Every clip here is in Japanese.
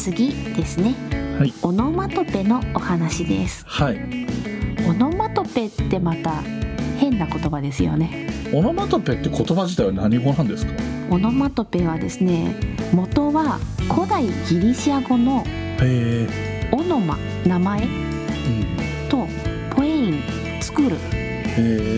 次ですね。はい。オノマトペのお話です。はい。オノマトペってまた変な言葉ですよね。オノマトペって言葉自体は何語なんですか？オノマトペはですね元は古代ギリシア語のオノマ名前うん。とポエイン作る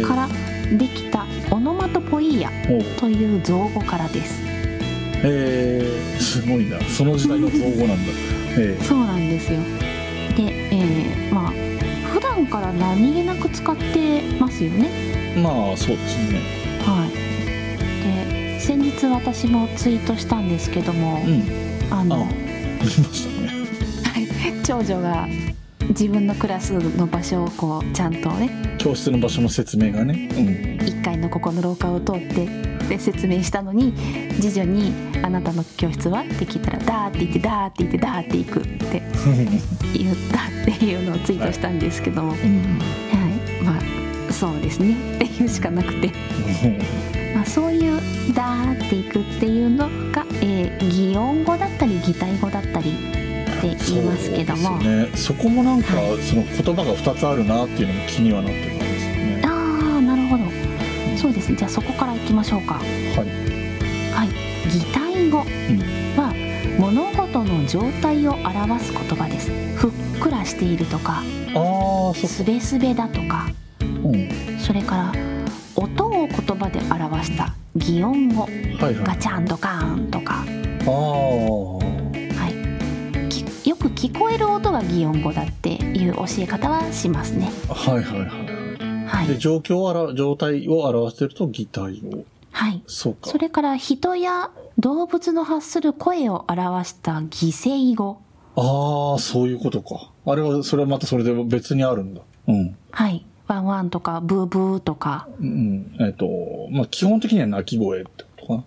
からできたオノマトポイアという造語からです。へえすごいな。その時代の造語なんだ。へそうなんですよ。で、えーまあ普段から何気なく使ってますよね。えまあそうですね。はい。で先日私もツイートしたんですけども、うん。ああの見ましたね。長女が自分のクラスの場所をこうちゃんとね教室の場所の説明がね。うん。1階のここの廊下を通ってで説明したのに次女に「あなたの教室は?」って聞いたら「ダーって言ってダーって言ってダーって行く」って 言ったっていうのをツイートしたんですけども、はい、まあそうですね。っていうしかなくて、まあ、そういう「ダーっていく」っていうのが、えー擬音語だったり擬態語だったりって言いますけども、そうですね、そこもなんか、はその言葉が2つあるなっていうのも気にはなってるそうですね。じゃあそこからいきましょうか。はい、はい。擬態語うん、は物事の状態を表す言葉です。ふっくらしているとかああそっすべすべだとか。うん。それから音を言葉で表した擬音語。はいはい。ガチャンドカーンとか、ああはい、きよく聞こえる音が擬音語だっていう教え方はしますね。はいはいはい。ではい、状況を表状態を表してると擬態を。はい、そうか。それから人や動物の発する声を表した擬声語。ああそういうことか。あれはそれはまたそれで別にあるんだ。うん。はい。ワンワンとかブーブーとか。うん。えっ、とまあ基本的には鳴き声ってことか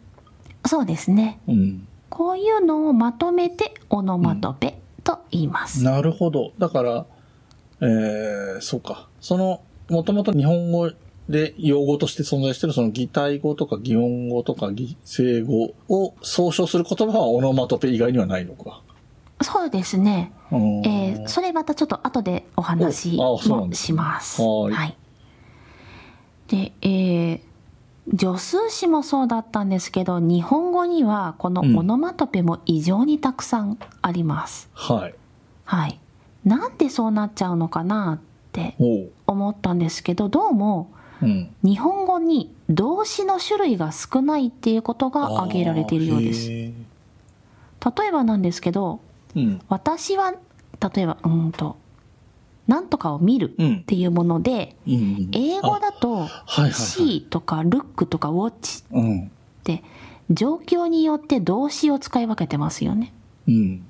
そうですね。なうん。こういうのをまとめてオノマトペと言います。なるほど。だから、えー、そうか。その、もともと日本語で用語として存在しているその擬態語とか擬音語とか擬声語を総称する言葉はオノマトペ以外にはないのか。そうですね。うんえーそれまたちょっと後でお話もします。はいで、えー助数詞もそうだったんですけど、日本語にはこのうんオノマトペも異常にたくさんあります。はい。はい。なんでそうなっちゃうのかなって。思ったんですけど、どうもうん。日本語に動詞の種類が少ないっていうことが挙げられているようです。例えばなんですけど、ーうん。私は例えばうーんとなんとかを見るうんっていうもので、うん。英語だとはいはい see とか look とか watch うん。って状況によって動詞を使い分けてますよねうん。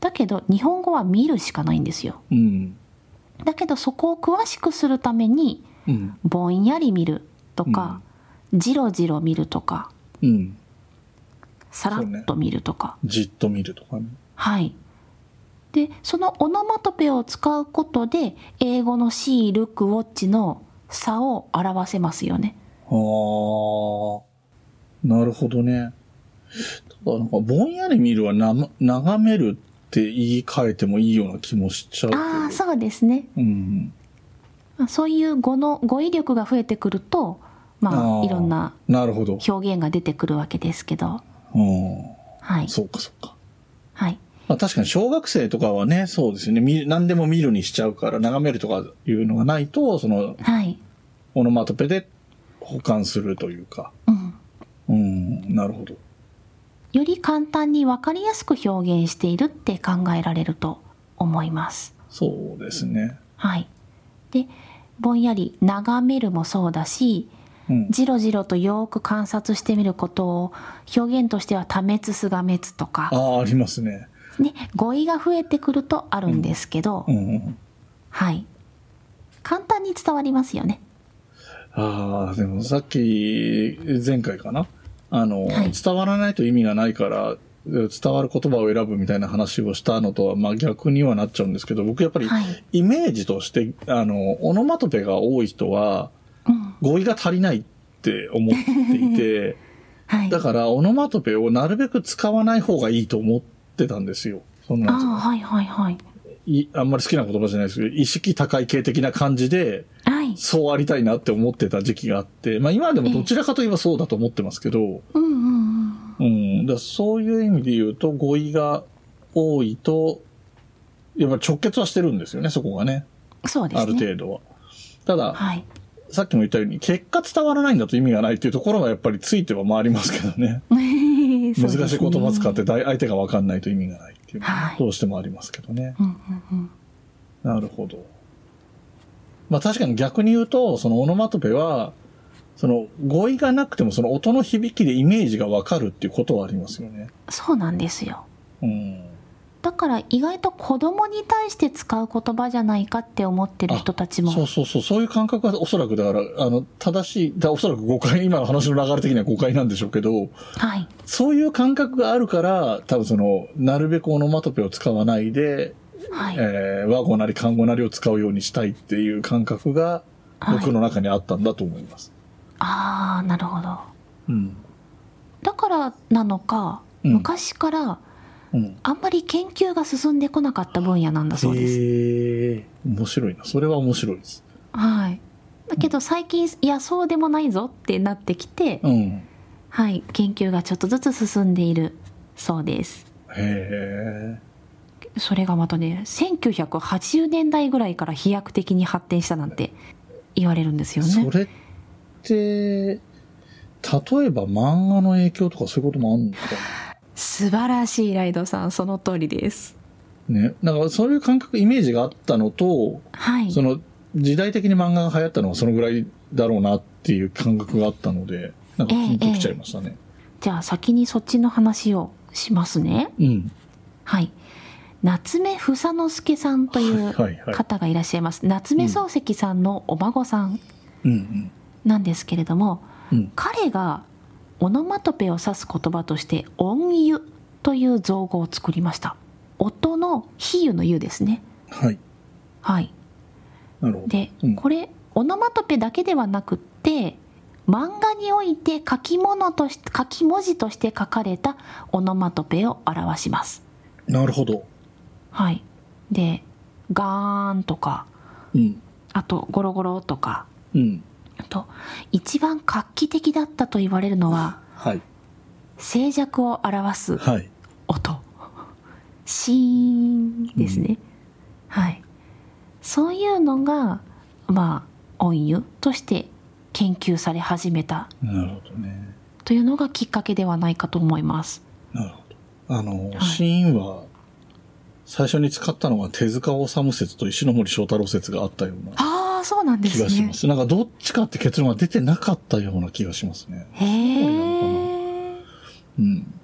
だけど日本語は見るしかないんですようん。だけどそこを詳しくするためにうん。ぼんやり見るとか、じろじろ見るとかうん。さらっと見るとか、じっと見るとかね。はい。で、そのオノマトペを使うことで、英語の see, look, watch の差を表せますよね。ああ、なるほどね。ただなんか、ぼんやり見るはな、眺めるって言い換えてもいいような気もしちゃう。ああ、そうですね。うん。まあそういう語の、語彙力が増えてくると、まあ、いろんななるほど。表現が出てくるわけですけど、うん。はい。そうか、そうか。はい。まあ確かに小学生とかはね、そうですよね。見何でも見るにしちゃうから、眺めるとかいうのがないと、その、はい。オノマトペで保管するというか。うん。うん、なるほど。より簡単にわかりやすく表現しているって考えられると思います。そうですね。はい。で、ぼんやり眺めるもそうだし、うん。じろじろとよーく観察してみることを表現としては多滅すが滅とか、ああ、ありますね。ね、語彙が増えてくるとあるんですけど、うんうん。はい。簡単に伝わりますよね。ああ、でもさっき、前回かな？あの、はい伝わらないと意味がないから、伝わる言葉を選ぶみたいな話をしたのとは、まあ逆にはなっちゃうんですけど、僕やっぱりはいイメージとして、あの、オノマトペが多い人は、うん。語彙が足りないって思っていて、はい。だからオノマトペをなるべく使わない方がいいと思ってたんですよ。そんつうのはいはいはい。いあんまり好きな言葉じゃないですけど、意識高い系的な感じで、はい。そうありたいなって思ってた時期があって、まあ今でもどちらかといえばそうだと思ってますけど、うんうんうん。うん、だそういう意味で言うと語彙が多いと、やっぱ直結はしてるんですよね、そこがね。そうですね。ある程度は。ただ、はい。さっきも言ったように、結果伝わらないんだと意味がないっていうところがやっぱりついては回りますけどね。難難しい言葉使って大相手が分かんないと意味がないっていうのははいどうしてもありますけどね。うんうんうん。なるほど。まあ確かに逆に言うと、そのオノマトペは、その語彙がなくてもその音の響きでイメージが分かるっていうことはありますよね。そうなんですよ。うん。だから意外と子供に対して使う言葉じゃないかって思ってる人たちも。そうそうそう、そういう感覚はおそらくだから、あの、正しい、だおそらく誤解、今の話の流れ的には誤解なんでしょうけど、はい。そういう感覚があるから、多分その、なるべくオノマトペを使わないで、はい。えー、和語なり漢語なりを使うようにしたいっていう感覚が、はい僕の中にあったんだと思います。ああ、なるほど。うん。だからなのか、うん昔からうん。あんまり研究が進んでこなかった分野なんだそうです。へえ、面白いな。それは面白いです。はい。だけど最近、いや、そうでもないぞってなってきて、うん。はい、研究がちょっとずつ進んでいるそうです。へえ。それがまたね、1980年代ぐらいから飛躍的に発展したなんて言われるんですよね。それって、例えば漫画の影響とかそういうこともあるのか素晴らしいライドさん、その通りです。なね。だからそういう感覚、イメージがあったのと、はい。その時代的に漫画が流行ったのはそのぐらいだろうなっていう感覚があったので、なんかピンときちゃいましたね。じゃあ先にそっちの話をしますね。うん。はい。夏目房之助さんというはいはいはい方がいらっしゃいます。夏目漱石さんのお孫さんうんなんですけれども、うん。うん。彼がオノマトペを指す言葉として音湯という造語を作りました。音の比喩の湯ですね。はい。はい。で、うんこれオノマトペだけではなくって漫画において書き物として書き文字として書かれたオノマトペを表します。なるほど。はい。で、ガーンとか、うん。あとゴロゴロとか、うん。あと一番画期的だったと言われるのははい。静寂を表すはい。音。シーンですね。はい。そういうのが、まあ、音湯として研究され始めたなるほどね。というのがきっかけではないかと思います。なるほど。あの、はいシーンは、最初に使ったのは手塚治虫説と石ノ森章太郎説があったようなああ、そうなんですね気がしま。す。なんかどっちかって結論が出てなかったような気がしますね。へえ。うん。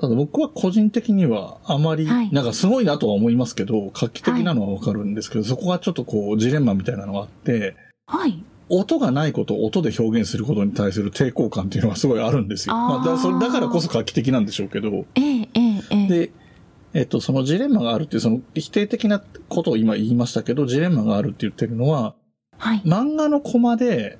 ただ僕は個人的にはあまり、はいなんかすごいなとは思いますけど、画期的なのはわかるんですけど、そこがちょっとこうジレンマみたいなのがあって、はい。音がないことを音で表現することに対する抵抗感っていうのがすごいあるんですよ。あーまあ、だそれだからこそ画期的なんでしょうけど、ええええええ。で、えっと、そのジレンマがあるっていう、その否定的なことを今言いましたけど、ジレンマがあるって言ってるのは、はい。漫画のコマで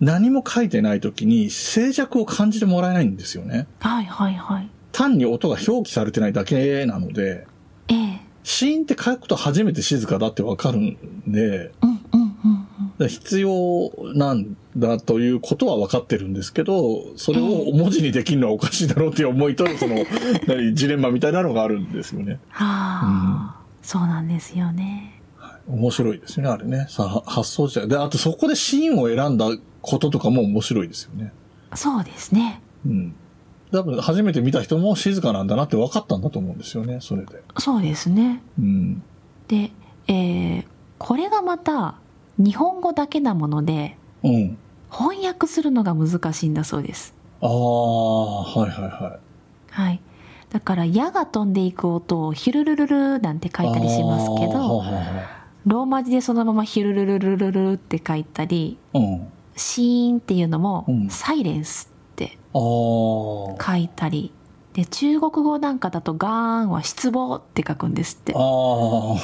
何も書いてない時に静寂を感じてもらえないんですよね。はいはいはい。単に音が表記されてないだけなので、ええ。シーンって書くと初めて静かだってわかるんで、うんうんうんうん。必要なんだということは分かってるんですけど、それを文字にできるのはおかしいだろうっていう思いと、その、何ジレンマみたいなのがあるんですよね。はあ、そうなんですよね。面白いですよね、あれね。さあ、発想自体。で、あとそこでシーンを選んだこととかも面白いですよね。そうですね。うん。多分初めて見た人も静かなんだなって分かったんだと思うんですよね、それで。そうですね。うん。で、えーこれがまた日本語だけなものでうん。翻訳するのが難しいんだそうです。ああ、はいはいはい。はい。だから矢が飛んでいく音をヒュルルルルなんて書いたりしますけど、ローマ字でそのままヒュルルルルルルって書いたり、うん。シーンっていうのもうんサイレンスって。書いたり、で中国語なんかだとガーンは失望って書くんですって。ああ、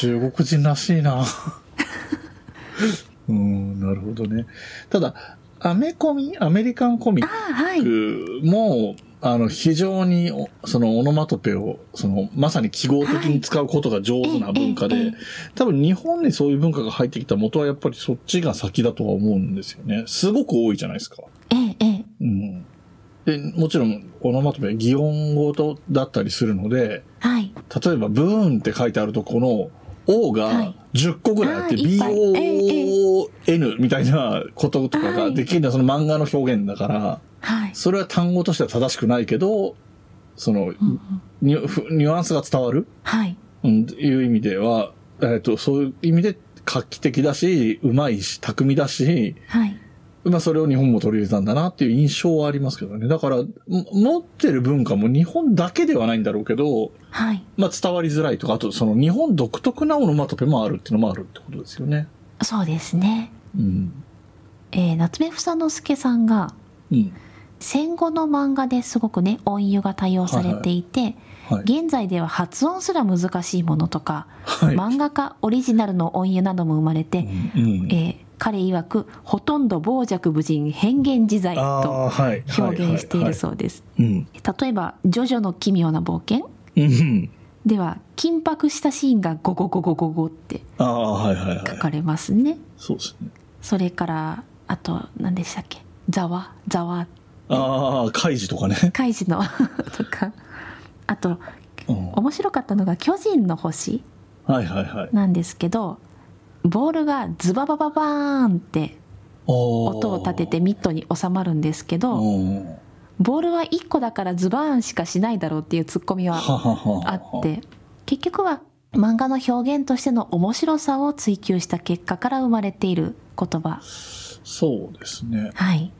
中国人らしいな。うん、なるほどね。ただ、アメコミ、アメリカンコミッああはい。クも、あの、非常にお、そのオノマトペを、その、まさに記号的に使うことが上手な文化で、はい多分日本にそういう文化が入ってきた元はやっぱりそっちが先だとは思うんですよね。すごく多いじゃないですか。ええええうん。で、もちろん、オノマトペ、擬音語とだったりするので、はい例えば、ブーンって書いてあるとこの、O はがい。10個ぐらいあって、BON みたいなこととかができるのはその漫画の表現だから、はい。それは単語としては正しくないけど、その、ニュふニュアンスが伝わる、はい。うん、いう意味では、えっ、と、そういう意味で画期的だし、うまいし、巧みだし、はいまあそれを日本も取り入れたんだなっていう印象はありますけどね。だから、も持ってる文化も日本だけではないんだろうけど、はいまあ伝わりづらいとか、あとその日本独特なオノマトペもあるっていうのもあるってことですよね。そうですねうん。えー夏目房之助さんがうん。戦後の漫画ですごくね音湯が多用されていて、はい。現在では発音すら難しいものとか、はい。漫画家オリジナルの音湯なども生まれて、うん。えー彼曰くほとんど傍若無人変幻自在とはい。表現しているう。そうです、うん。例えば「ジョジョの奇妙な冒険うん。」では緊迫したシーンがゴゴゴゴゴゴって。書かれますねそうですね。それからあと何でしたっけ？ざわ？ざわ？ああ、カイジとかね。カイジの とかあとうん面白かったのが「巨人の星はいはいはい」。ボールがズババババーンって音音を立ててミットに収まるんですけどうんボールは1個だからズバーンしかしないだろうっていうツッコミはあって結局は漫画の表現としての面白さを追求した結果から生まれている言葉。そうですね。はい。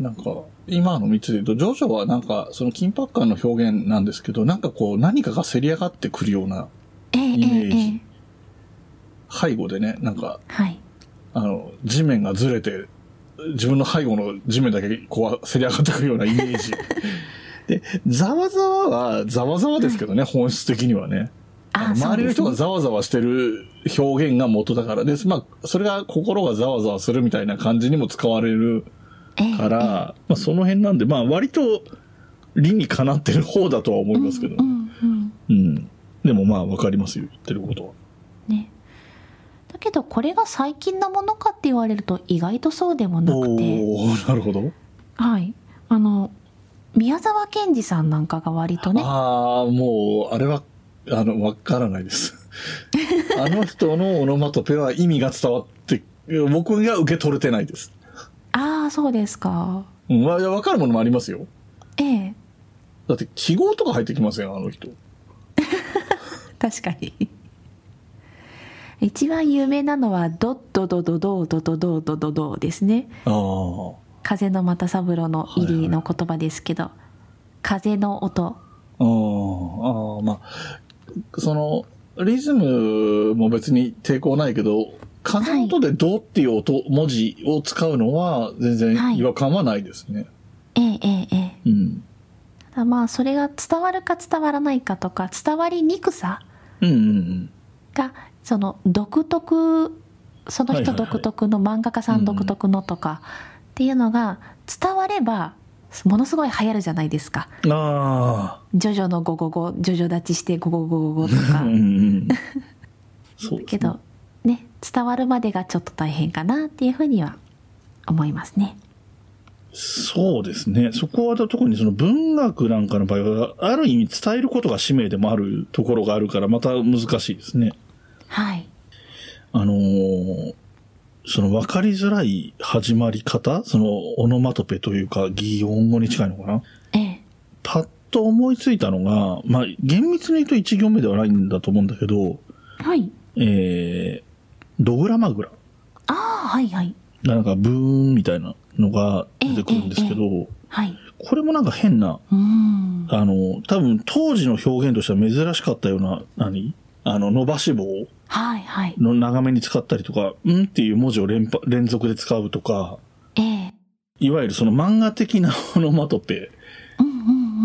なんか、今の3つで言うと、ジョジョはなんか、その緊迫感の表現なんですけど、なんかこう、何かがせり上がってくるようなイメージええ。え背後でね、なんか、はいあの、地面がずれて、自分の背後の地面だけこう、せり上がってくるようなイメージ。で、ざわざわは、ざわざわですけどね、本質的にはね。周りの人がざわざわしてる表現が元だからです。まあ、それが心がざわざわするみたいな感じにも使われるええから、まあ、その辺なんで、まあ、割と理にかなってる方だとは思いますけど、うんうんうん。でもまあ、わかりますよ、言ってることは。うんねだけどこれが最近のものかって言われると意外とそうでもなくてなるほど。はいあの宮沢賢治さんなんかが割とねああ、もう、あれは、あの、わからないです。あの人のオノマトペは意味が伝わって、僕が受け取れてないです。ああそうですかうん、わわかるものもありますよ。ええだって記号とか入ってきますよ、あの人。確かに一番有名なのはドッドドドドドドドドドドですね。風の又三郎の入りの言葉ですけど、風の音ああ、まあ、その、リズムも別に抵抗ないけど、風の音でドっていう音、文字を使うのは全はい然違和感はないですね。ええええええうん。ただまあそれが伝わるか伝わらないかとか伝わりにくさうんうんうん。がその独特その人独特の漫画家さん独特のとかっていうのが伝わればものすごい流行るじゃないですかあ「ジョジョのゴゴゴ」「ジョジョ立ちしてゴゴゴゴゴ」とあ。か。そうねけどね伝わるまでがちょっと大変かなっていうふうには思いますねそうですね。そこは特にその文学なんかの場合は、ある意味伝えることが使命でもあるところがあるから、また難しいですね。はい。あのーその分かりづらい始まり方そのオノマトペというか擬音語に近いのかな？ええ。パッと思いついたのが、まあ、厳密に言うと1行目ではないんだと思うんだけど、はい。えー、ドグラマグラ。ああはいはい。なんかブーンみたいなのが出てくるんですけど、はい。これもなんか変な、うーん。あの、多分当時の表現としては珍しかったような、何？あの、伸ばし棒はいはい。の長めに使ったりとか、んっていう文字を連発連続で使うとか、ええ。いわゆるその漫画的なオノマトペ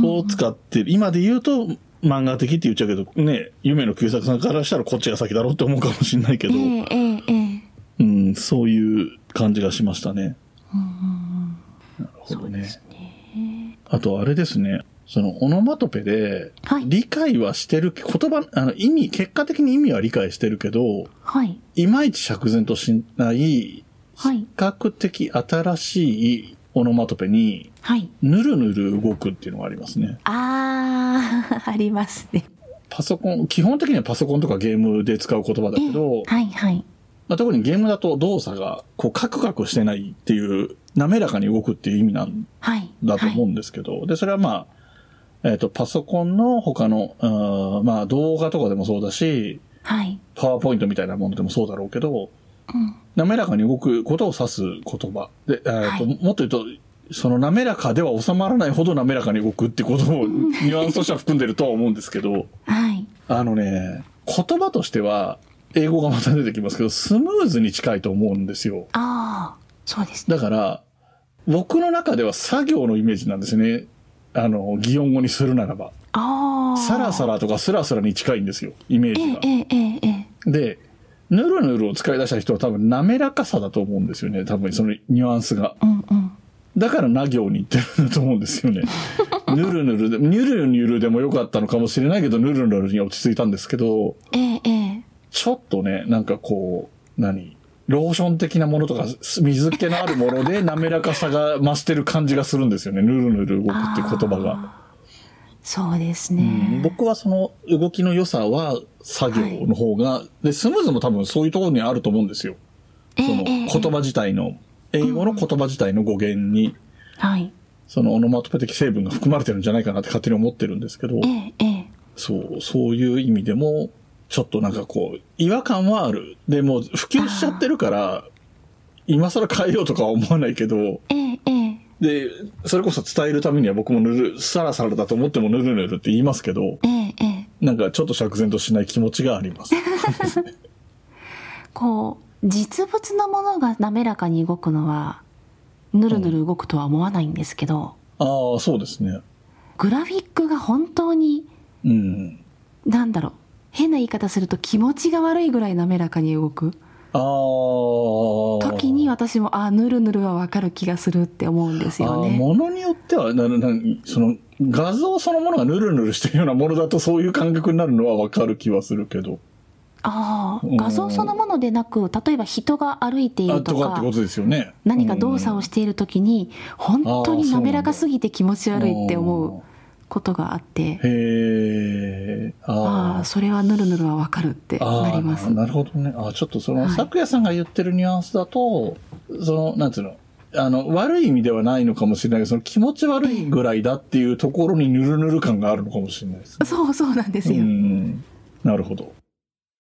を使ってる、今で言うと漫画的って言っちゃうけど、ね、夢の旧作さんからしたらこっちが先だろうって思うかもしれないけど、えええうん、そういう感じがしましたね。うんなるほどね。ね。あとあれですね。そのオノマトペではい理解はしてる、言葉、あの意味、結果的に意味は理解してるけど、はい。いまいち釈然としない、はい比。較的新しいオノマトペに、はい。ぬるぬる動くっていうのがありますね。あー、ありますね。パソコン、基本的にはパソコンとかゲームで使う言葉だけど、はいはい。まあ、特にゲームだと動作がこうカクカクしてないっていう滑らかに動くっていう意味なんはい。だと思うはいんですけど、で、それはまあ、えっ、と、パソコンの他の、あーまあ動画とかでもそうだし、はい。パワーポイントみたいなものでもそうだろうけど、うん。滑らかに動くことを指す言葉。で、えーとはいもっと言うと、その滑らかでは収まらないほど滑らかに動くってことをニュアンスとしては含んでるとは思うんですけど、はい。あのね、言葉としては、英語がまた出てきますけど、スムーズに近いと思うんですよ。あー、そうですね。だから、僕の中では作業のイメージなんですね。あの、擬音語にするならば。サラサラとかスラスラに近いんですよ、イメージが。ええで、ヌルヌルを使い出した人は多分滑らかさだと思うんですよね。多分そのニュアンスが。え。うんうん。だからな行に行ってるんだと思うんですよね。ヌルヌルで、ニュルニュルでもよかったのかもしれないけど、ヌルヌルに落ち着いたんですけど、ええええ。ちょっとね、なんかこう、何？ローション的なものとか、水気のあるもので滑らかさが増してる感じがするんですよね。ヌルヌル動くっていう言葉が。そうですうんね。僕はその動きの良さは作業の方が、で、スムーズも多分そういうところにあると思うんですよ。その言葉自体の、英語の言葉自体の語源に、はい。そのオノマトペ的成分が含まれてるんじゃないかなって勝手に思ってるんですけど、え。そう、そういう意味でも、ちょっとなんかこう、違和感はある。でも、普及しちゃってるから、今更変えようとかは思わないけど、ええええ。で、それこそ伝えるためには僕もぬる、サラサラだと思ってもぬるぬるって言いますけど、ええええ。なんかちょっと釈然としない気持ちがあります。こう、実物のものが滑らかに動くのは、ぬるぬる動くとは思わないんですけど、ああ、そうですね。グラフィックが本当に、うん。なんだろう、変な言い方すると気持ちが悪いぐらい滑らかに動くああ。時に私も、あ、ぬるぬるはわかる気がするって思うんですよね。ものによってはななその画像そのものがヌルヌルしてるようなものだとそういう感覚になるのはわかる気はするけど。ああ、うん画像そのものでなく、例えば人が歩いていあるとか。何か動作をししている時に、本当に滑らかすぎて気持ち悪いって思うことがあって、へえ。ああ、それはぬるぬるはわかるってあなりますあ。なるほどね。あちょっとその、はい咲夜さんが言ってるニュアンスだと、その、なんつうの、あの、悪い意味ではないのかもしれないけど、その気持ち悪いぐらいだっていうところにヌルヌル感があるのかもしれないですね。そうそうなんですうよ。ん。なるほど。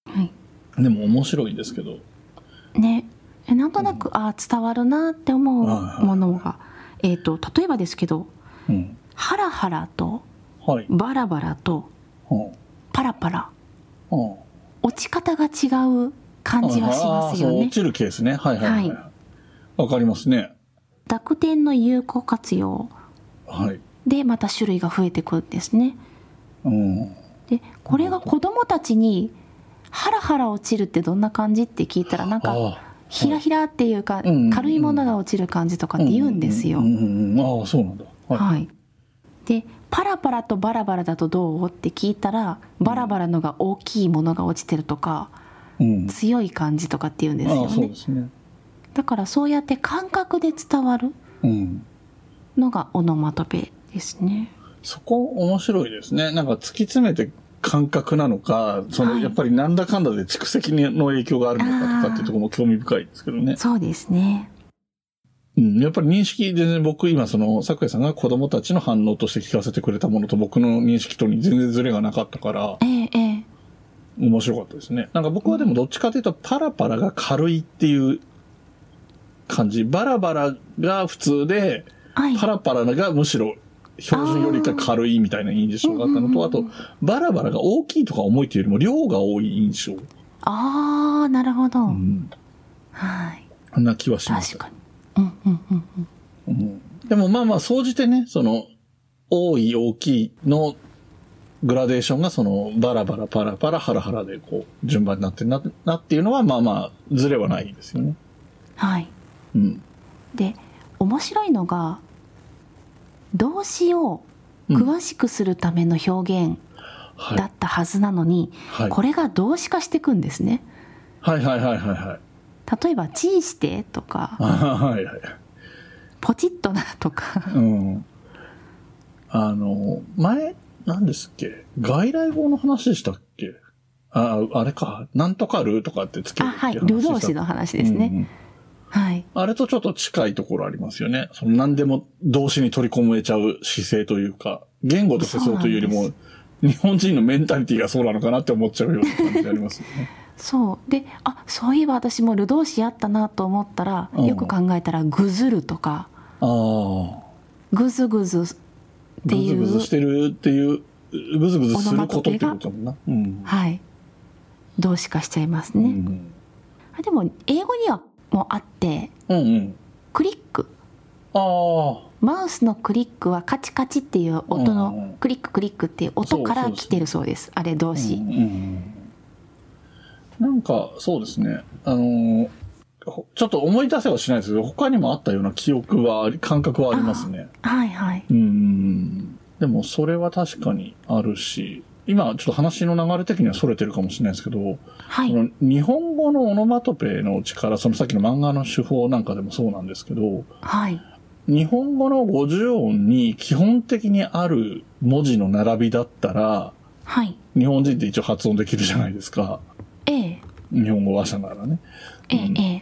はいでも面白いですけど。ね、えなんとなく、ああ伝わるなって思うものが、えっ、と例えばですけどうん。ハラハラとはい。バラバラとはパラパラ落ち方が違う感じはしますよね落ちるケースね。はいはいはい。はわ、かりますね。濁点の有効活用はい。でまた種類が増えてくるんですねうん。でこれが子供たちにハラハラ落ちるってどんな感じって聞いたらなんかあひらひらっていうか軽いものが落ちる感じとかって言うんですようんうんうんああ、そうなんだ。はい。はい。で、パラパラとバラバラだとどう？って聞いたら、バラバラのが大きいものが落ちてるとか、うん。強い感じとかって言うんですよねで。すね。だからそうやって感覚で伝わるうん。のがオノマトペですね。そこ面白いですね。なんか突き詰めて感覚なのか、その、はいやっぱりなんだかんだで蓄積の影響があるのかとかっていうところも興味深いですけどね。そうですね。うん。やっぱり認識、全然僕今その、桜井さんが子供たちの反応として聞かせてくれたものと僕の認識とに全然ズレがなかったから、ええええ。面白かったですね。なんか僕はでもどっちかというと、パラパラが軽いっていう感じ。バラバラが普通で、はい。パラパラがむしろ標準よりか軽いみたいな印象があったのと、あと、バラバラが大きいとか重いというよりも量が多い印象。ああ、なるほど。うん。はい。あんな気はします。確かに。うんうんうんうん。うん。でもまあまあ、総じてね、その、多い大きいのグラデーションがその、バラバラパラパラハラハラでこう、順番になってるな、なっていうのはまあまあ、ずれはないですよね。はい。うん。で面白いのが動詞をうん詳しくするための表現はい。だったはずなのに、はいこれが動詞化していくんですね。はいはいはいはいはい。例えば「チンして」とかあはいはい。「ポチッとな」とかうん。あの、前、何ですっけ？外来語の話でしたっけ？あ、あれか。なんとかるとかってつけるあはいって話したル動詞の話ですね、うんうんはいあれとちょっと近いところありますよね。その何でも動詞に取り込めちゃう姿勢というか、言語としてそうというよりも、日本人のメンタリティがそうなのかなって思っちゃうような感じありますよね。そう。であそういえば私もル動詞あったなと思ったら、うん。よく考えたら「ぐずる」とか。ああ。「ぐずぐず」ってぐずいうぐずしてるっていう、ぐずぐずすることってことだもんな。うん。はい。動詞化しちゃいますね、うん。あでも英語にはもうあってうんうん。クリック。ああ。マウスのクリックはカチカチっていう音のクリッククリックっていう音から来てるそうです。あれ動詞、うんうんなんか、そうですね。あのちょっと思い出せはしないですけど、他にもあったような記憶は感覚はありますね。はいはいうん。でも、それは確かにあるし、今、ちょっと話の流れ的には逸れてるかもしれないですけど、はいその日本語のオノマトペの力、そのさっきの漫画の手法なんかでもそうなんですけど、はい日本語の50音に基本的にある文字の並びだったら、はい日本人って一応発音できるじゃないですか。ええ。日本語話者ならね。ええうん。ええ。っ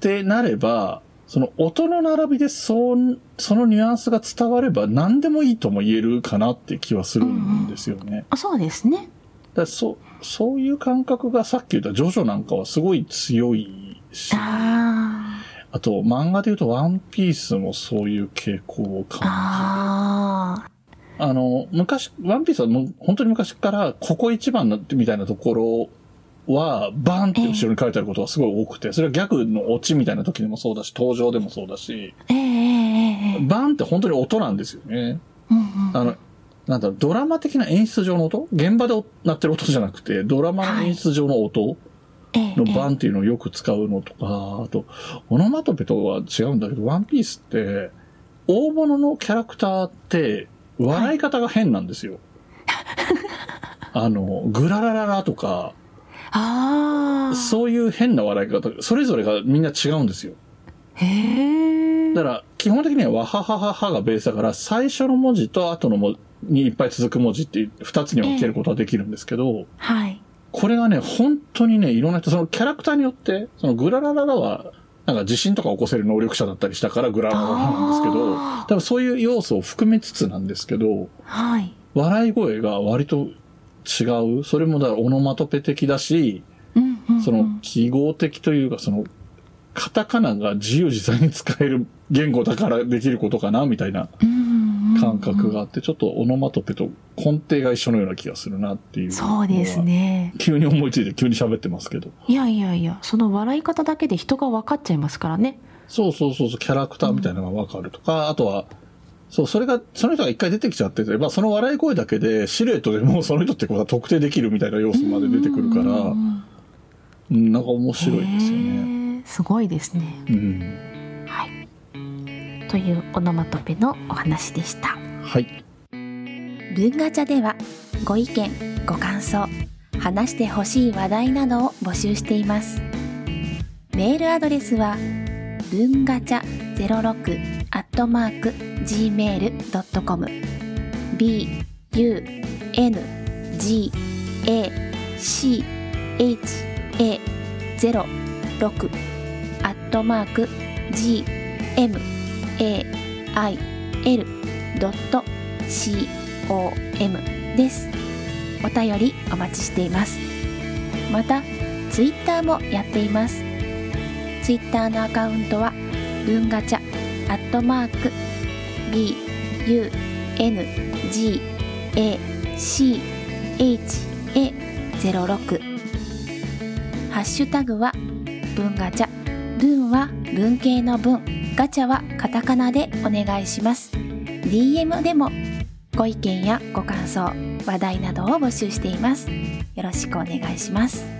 てなれば、その音の並びでそんそのニュアンスが伝われば何でもいいとも言えるかなって気はするんですよね。あそうですね。だそそういう感覚がさっき言ったジョジョなんかはすごい強いし、ああと漫画で言うとワンピースもそういう傾向をあ感あじる。あの、昔、ワンピースはもう本当に昔からここ一番なみたいなところは、バーンって後ろに書いてあることがすごい多くて、それは逆のオチみたいな時でもそうだし、登場でもそうだし、バーンって本当に音なんですよね。あの、なんだろう、ドラマ的な演出上の音？現場で鳴ってる音じゃなくて、ドラマの演出上の音？ええのバンっていうのをよく使うのとか、あと、オノマトペとは違うんだけど、ワンピースって、大物のキャラクターって、笑い方が変なんですよ。あの、グララララとか、そういう変な笑い方、それぞれがみんな違うんですよ。へえだから、基本的にはわははははがベースだから、最初の文字と後の文字にいっぱい続く文字って二つに分けることはできるんですけど、はい。これがね、本当にね、いろんな人、そのキャラクターによって、そのグララララは、なんか地震とか起こせる能力者だったりしたからグララララなんですけど、多分そういう要素を含めつつなんですけど、はい。笑い声が割と違う？それもだからオノマトペ的だし、うんうんうんその記号的というか、その、カタカナが自由自在に使える言語だからできることかな、みたいな感覚があって、ちょっとオノマトペと根底が一緒のような気がするなっていう。そうです。ね急に思いついて急に喋ってますけど。いやいやいやその笑い方だけで人が分かっちゃいますからねそうそうそうそう、キャラクターみたいなのがわかるとか、あとは、そう、それが、その人が一回出てきちゃってて、まあその笑い声だけで、シルエットでもうその人ってことは特定できるみたいな要素まで出てくるから、うんなんか面白いですよね。すごいですねうん。はいというオノマトペのお話でしたはい。文ガチャではご意見ご感想話してほしい話題などを募集していますメールアドレスは文ガチャ06アットマーク gmail.com b u n g a c h a 06アットマーク g m a i l ドット com です。お便りお待ちしています。またツイッターもやっています。ツイッターのアカウントは文ガチャアットマーク b u n g a c h a 06ハッシュタグは文ガチャ文は文系の文ガチャはカタカナでお願いします。DM でもご意見やご感想話題などを募集しています。よろしくお願いします。